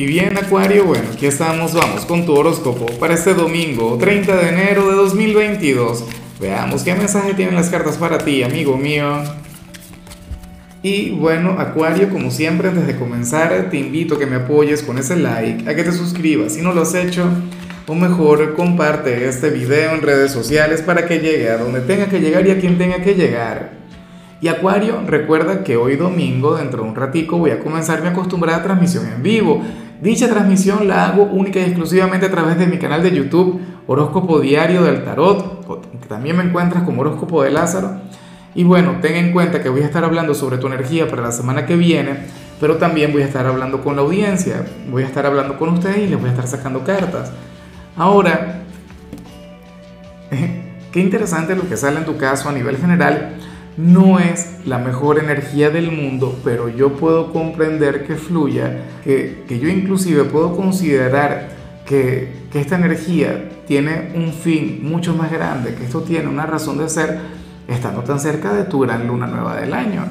Y bien, Acuario, bueno, aquí estamos, vamos con tu horóscopo para este domingo, 30 de enero de 2022. Veamos qué mensaje tienen las cartas para ti, amigo mío. Y bueno, Acuario, como siempre, antes de comenzar, te invito a que me apoyes con ese like, a que te suscribas si no lo has hecho, o mejor, comparte este video en redes sociales para que llegue a donde tenga que llegar y a quien tenga que llegar. Y Acuario, recuerda que hoy domingo, dentro de un ratico, voy a comenzar mi acostumbrada transmisión en vivo. Dicha transmisión la hago única y exclusivamente a través de mi canal de YouTube, Horóscopo Diario del Tarot, que también me encuentras como Horóscopo de Lázaro. Y bueno, ten en cuenta que voy a estar hablando sobre tu energía para la semana que viene, pero también voy a estar hablando con la audiencia, voy a estar hablando con ustedes y les voy a estar sacando cartas. Ahora, qué interesante lo que sale en tu caso a nivel general no es la mejor energía del mundo, pero yo puedo comprender que fluya, que, yo inclusive puedo considerar que, que esta energía tiene un fin mucho más grande, que esto tiene una razón de ser estando tan cerca de tu gran luna nueva del año.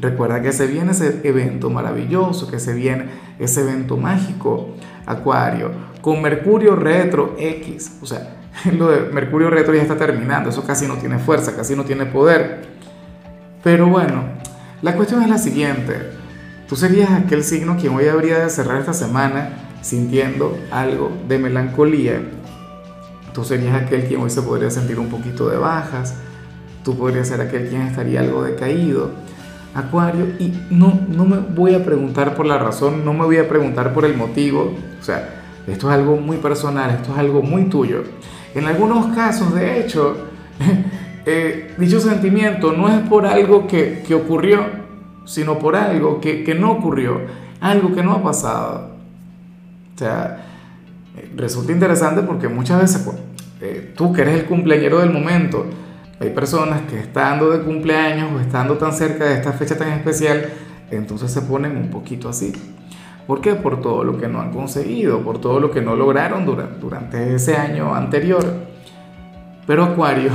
Recuerda que se viene ese evento maravilloso, que se viene ese evento mágico, Acuario, con Mercurio retro X. O sea, lo de Mercurio retro ya está terminando, eso casi no tiene fuerza, casi no tiene poder. Pero bueno, la cuestión es la siguiente. Tú serías aquel signo quien hoy habría de cerrar esta semana sintiendo algo de melancolía. Tú serías aquel quien hoy se podría sentir un poquito de bajas. Tú podrías ser aquel quien estaría algo decaído. Acuario, y no, no me voy a preguntar por la razón, no me voy a preguntar por el motivo. O sea, esto es algo muy personal, esto es algo muy tuyo. En algunos casos, de hecho, Eh, dicho sentimiento no es por algo que, que ocurrió, sino por algo que, que, no ocurrió, algo que no ha pasado. O sea, eh, resulta interesante porque muchas veces pues, eh, tú que eres el cumpleañero del momento, hay personas que estando de cumpleaños o estando tan cerca de esta fecha tan especial, entonces se ponen un poquito así. ¿Por qué? Por todo lo que no han conseguido, por todo lo que no lograron durante, durante ese año anterior. Pero Acuario,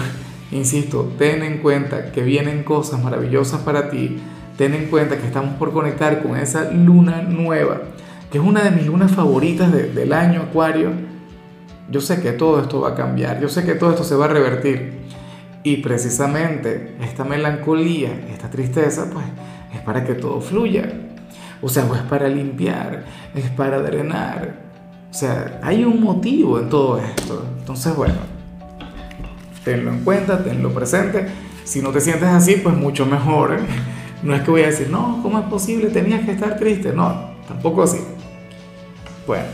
Insisto, ten en cuenta que vienen cosas maravillosas para ti. Ten en cuenta que estamos por conectar con esa luna nueva, que es una de mis lunas favoritas del año Acuario. Yo sé que todo esto va a cambiar, yo sé que todo esto se va a revertir. Y precisamente esta melancolía, esta tristeza, pues es para que todo fluya. O sea, es para limpiar, es para drenar. O sea, hay un motivo en todo esto. Entonces, bueno, tenlo en cuenta, tenlo presente. Si no te sientes así, pues mucho mejor. ¿eh? No es que voy a decir, no, ¿cómo es posible? Tenías que estar triste. No, tampoco así. Bueno,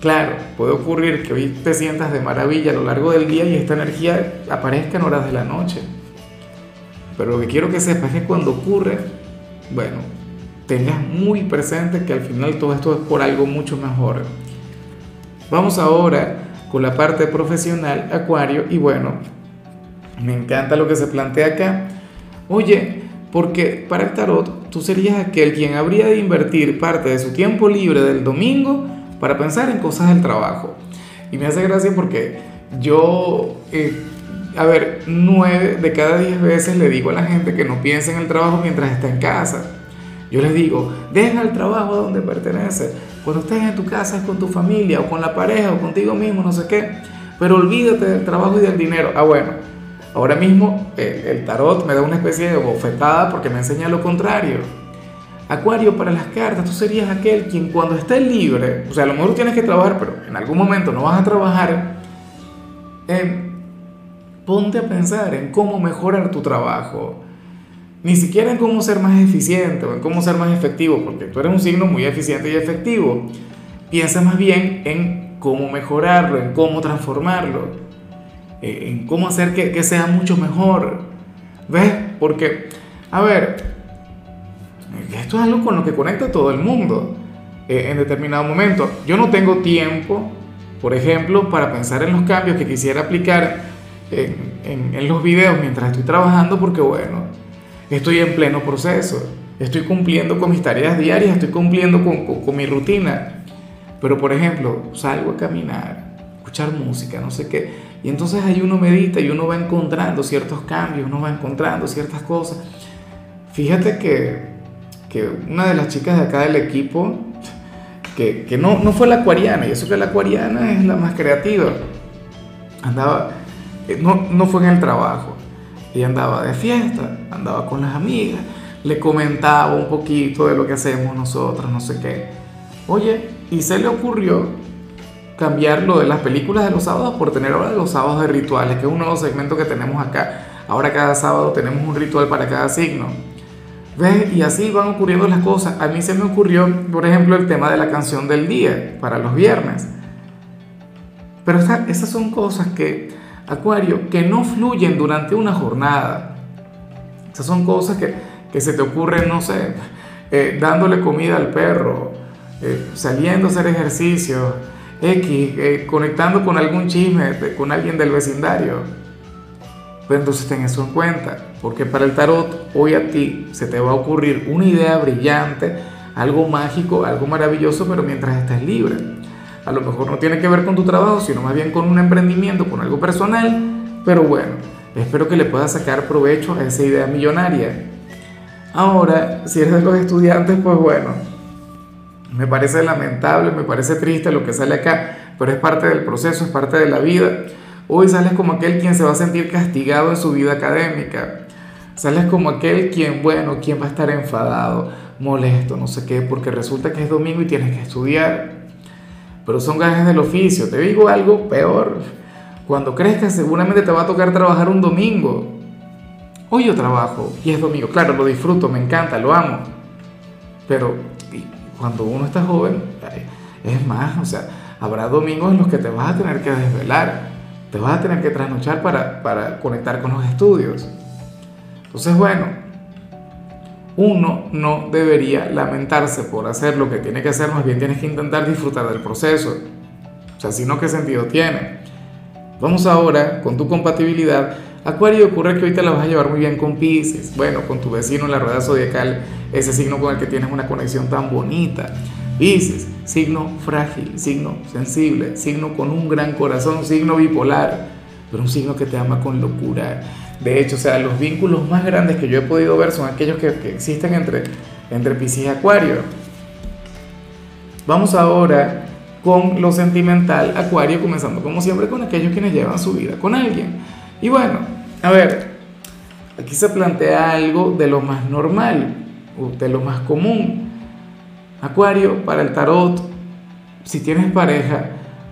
claro, puede ocurrir que hoy te sientas de maravilla a lo largo del día y esta energía aparezca en horas de la noche. Pero lo que quiero que sepas es que cuando ocurre, bueno, tengas muy presente que al final todo esto es por algo mucho mejor. Vamos ahora con la parte profesional, Acuario, y bueno, me encanta lo que se plantea acá. Oye, porque para el tarot tú serías aquel quien habría de invertir parte de su tiempo libre del domingo para pensar en cosas del trabajo. Y me hace gracia porque yo, eh, a ver, nueve de cada diez veces le digo a la gente que no piense en el trabajo mientras está en casa. Yo les digo, deja el trabajo donde pertenece. Cuando estés en tu casa con tu familia o con la pareja o contigo mismo, no sé qué. Pero olvídate del trabajo y del dinero. Ah, bueno, Ahora mismo el, tarot me da una especie de bofetada porque me enseña lo contrario. Acuario, para las cartas, tú serías aquel quien cuando estés libre, o sea, a lo mejor tienes que trabajar, pero en algún momento no vas a trabajar, eh, ponte a pensar en cómo mejorar tu trabajo. Ni siquiera en cómo ser más eficiente o en cómo ser más efectivo, porque tú eres un signo muy eficiente y efectivo. Piensa más bien en cómo mejorarlo, en cómo transformarlo. Eh, en cómo hacer que, que, sea mucho mejor. ¿Ves? Porque, a ver, esto es algo con lo que conecta todo el mundo eh, en determinado momento. Yo no tengo tiempo, por ejemplo, para pensar en los cambios que quisiera aplicar en, en, en los videos mientras estoy trabajando, porque bueno, estoy en pleno proceso. Estoy cumpliendo con mis tareas diarias, estoy cumpliendo con, con, con mi rutina. Pero, por ejemplo, salgo a caminar, escuchar música, no sé qué y entonces ahí uno medita y uno va encontrando ciertos cambios, uno va encontrando ciertas cosas. Fíjate que, que una de las chicas de acá del equipo, que, que no, no fue la acuariana, y eso que la acuariana es la más creativa. Andaba, eh, no, no fue en el trabajo, ella andaba de fiesta, andaba con las amigas, le comentaba un poquito de lo que hacemos nosotros, no sé qué. Oye, y se le ocurrió cambiar lo de las películas de los sábados por tener ahora los sábados de rituales, que es un nuevo segmento que tenemos acá. Ahora cada sábado tenemos un ritual para cada signo. ¿Ves? Y así van ocurriendo las cosas. A mí se me ocurrió, por ejemplo, el tema de la canción del día para los viernes. Pero esas son cosas que, Acuario, que no fluyen durante una jornada. Esas son cosas que, que se te ocurren, no sé, eh, dándole comida al perro, eh, saliendo a hacer ejercicio, X, eh, conectando con algún chisme, con alguien del vecindario. Pero entonces ten eso en cuenta, porque para el tarot hoy a ti se te va a ocurrir una idea brillante, algo mágico, algo maravilloso, pero mientras estés libre. A lo mejor no tiene que ver con tu trabajo, sino más bien con un emprendimiento, con algo personal, pero bueno, espero que le puedas sacar provecho a esa idea millonaria. Ahora, si eres de los estudiantes, pues bueno, me parece lamentable, me parece triste lo que sale acá, pero es parte del proceso, es parte de la vida. Hoy sales como aquel quien se va a sentir castigado en su vida académica. Sales como aquel quien, bueno, quien va a estar enfadado, molesto, no sé qué, porque resulta que es domingo y tienes que estudiar. Pero son gajes del oficio. Te digo algo peor. Cuando que seguramente te va a tocar trabajar un domingo. Hoy yo trabajo y es domingo. Claro, lo disfruto, me encanta, lo amo. Pero cuando uno está joven, es más, o sea, habrá domingos en los que te vas a tener que desvelar, te vas a tener que trasnochar para, para conectar con los estudios. Entonces, bueno, uno no debería lamentarse por hacer lo que tiene que hacer, más bien tienes que intentar disfrutar del proceso. O sea, si no, ¿qué sentido tiene? Vamos ahora con tu compatibilidad Acuario ocurre que te la vas a llevar muy bien con Pisces, bueno, con tu vecino en la rueda zodiacal, ese signo con el que tienes una conexión tan bonita. Pisces, signo frágil, signo sensible, signo con un gran corazón, signo bipolar, pero un signo que te ama con locura. De hecho, o sea, los vínculos más grandes que yo he podido ver son aquellos que, que existen entre, entre Pisces y Acuario. Vamos ahora con lo sentimental, Acuario, comenzando como siempre con aquellos quienes llevan su vida con alguien. Y bueno, a ver, aquí se plantea algo de lo más normal, de lo más común. Acuario, para el tarot, si tienes pareja,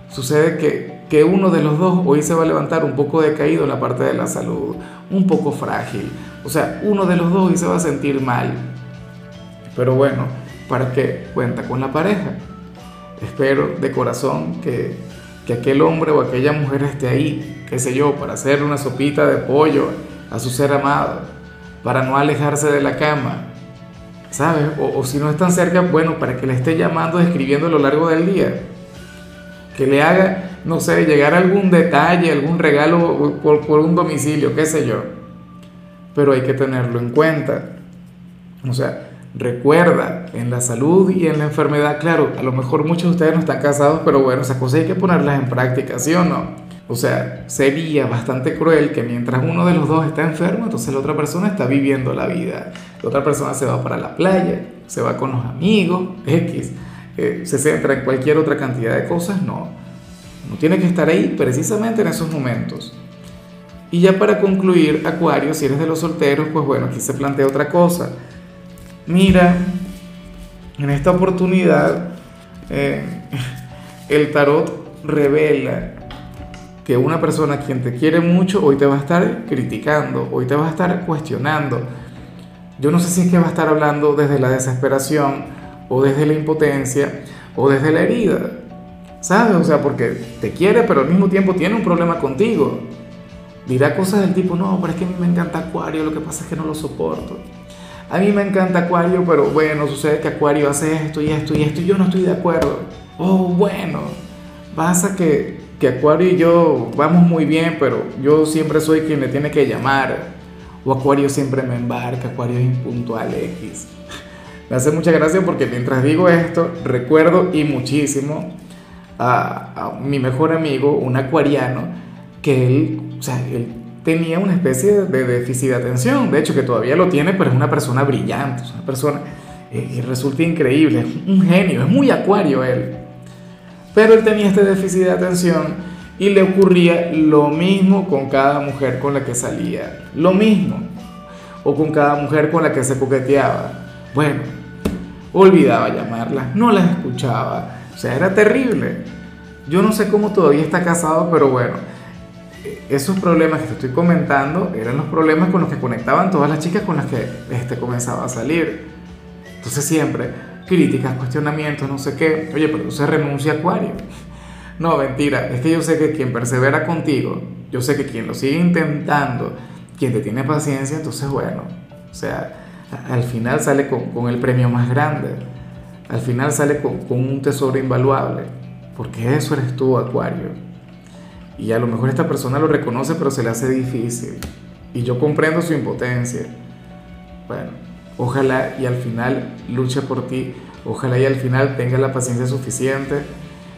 sucede que, que uno de los dos hoy se va a levantar un poco decaído en la parte de la salud, un poco frágil. O sea, uno de los dos hoy se va a sentir mal. Pero bueno, ¿para qué cuenta con la pareja? Espero de corazón que, que aquel hombre o aquella mujer esté ahí, qué sé yo, para hacerle una sopita de pollo a su ser amado, para no alejarse de la cama, ¿sabes? O, si no están cerca, bueno, para que le esté llamando, escribiendo a lo largo del día, que le haga, no sé, llegar algún detalle, algún regalo por, por un domicilio, qué sé yo, pero hay que tenerlo en cuenta. O sea, Recuerda, en la salud y en la enfermedad, claro, a lo mejor muchos de ustedes no están casados, pero bueno, esas cosas hay que ponerlas en práctica, ¿sí o no? O sea, sería bastante cruel que mientras uno de los dos está enfermo, entonces la otra persona está viviendo la vida. La otra persona se va para la playa, se va con los amigos, X, eh, se centra en cualquier otra cantidad de cosas, no. No tiene que estar ahí precisamente en esos momentos. Y ya para concluir, Acuario, si eres de los solteros, pues bueno, aquí se plantea otra cosa Mira, en esta oportunidad eh, el tarot revela que una persona quien te quiere mucho hoy te va a estar criticando, hoy te va a estar cuestionando. Yo no sé si es que va a estar hablando desde la desesperación o desde la impotencia o desde la herida. ¿Sabes? O sea, porque te quiere pero al mismo tiempo tiene un problema contigo. Dirá cosas del tipo, no, pero es que a mí me encanta Acuario, lo que pasa es que no lo soporto. A mí me encanta Acuario, pero bueno, sucede que Acuario hace esto y esto y esto y yo no estoy de acuerdo. Oh, bueno, pasa que, que Acuario y yo vamos muy bien, pero yo siempre soy quien le tiene que llamar. O Acuario siempre me embarca, Acuario es impuntual X. Me hace mucha gracia porque mientras digo esto, recuerdo y muchísimo a, a mi mejor amigo, un acuariano, que él, o sea, él tenía una especie de déficit de atención, de hecho que todavía lo tiene, pero es una persona brillante, es una persona y resulta increíble, es un genio, es muy acuario él. Pero él tenía este déficit de atención y le ocurría lo mismo con cada mujer con la que salía, lo mismo, o con cada mujer con la que se coqueteaba. Bueno, olvidaba llamarla, no las escuchaba, o sea, era terrible. Yo no sé cómo todavía está casado, pero bueno, esos problemas que te estoy comentando eran los problemas con los que conectaban todas las chicas con las que este comenzaba a salir. Entonces siempre críticas, cuestionamientos, no sé qué. Oye, pero se renuncia a Acuario. No, mentira. Es que yo sé que quien persevera contigo, yo sé que quien lo sigue intentando, quien te tiene paciencia, entonces bueno, o sea, al final sale con, el premio más grande. Al final sale con, con un tesoro invaluable. Porque eso eres tú, Acuario. Y a lo mejor esta persona lo reconoce, pero se le hace difícil. Y yo comprendo su impotencia. Bueno, ojalá y al final luche por ti. Ojalá y al final tenga la paciencia suficiente.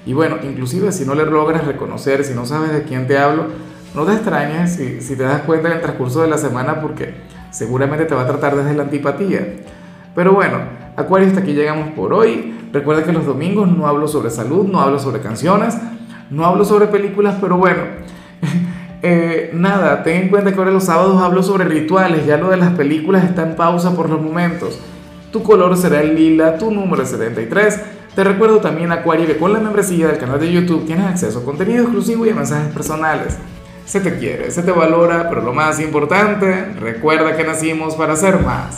Y bueno, inclusive si no le logras reconocer, si no sabes de quién te hablo, no te extrañes si, si te das cuenta en el transcurso de la semana porque seguramente te va a tratar desde la antipatía. Pero bueno, Acuario, hasta aquí llegamos por hoy. Recuerda que los domingos no hablo sobre salud, no hablo sobre canciones no hablo sobre películas, pero bueno, eh, nada, ten en cuenta que ahora los sábados hablo sobre rituales, ya lo de las películas está en pausa por los momentos. Tu color será el lila, tu número es 73. Te recuerdo también, Acuario, que con la membresía del canal de YouTube tienes acceso a contenido exclusivo y a mensajes personales. Se te quiere, se te valora, pero lo más importante, recuerda que nacimos para ser más.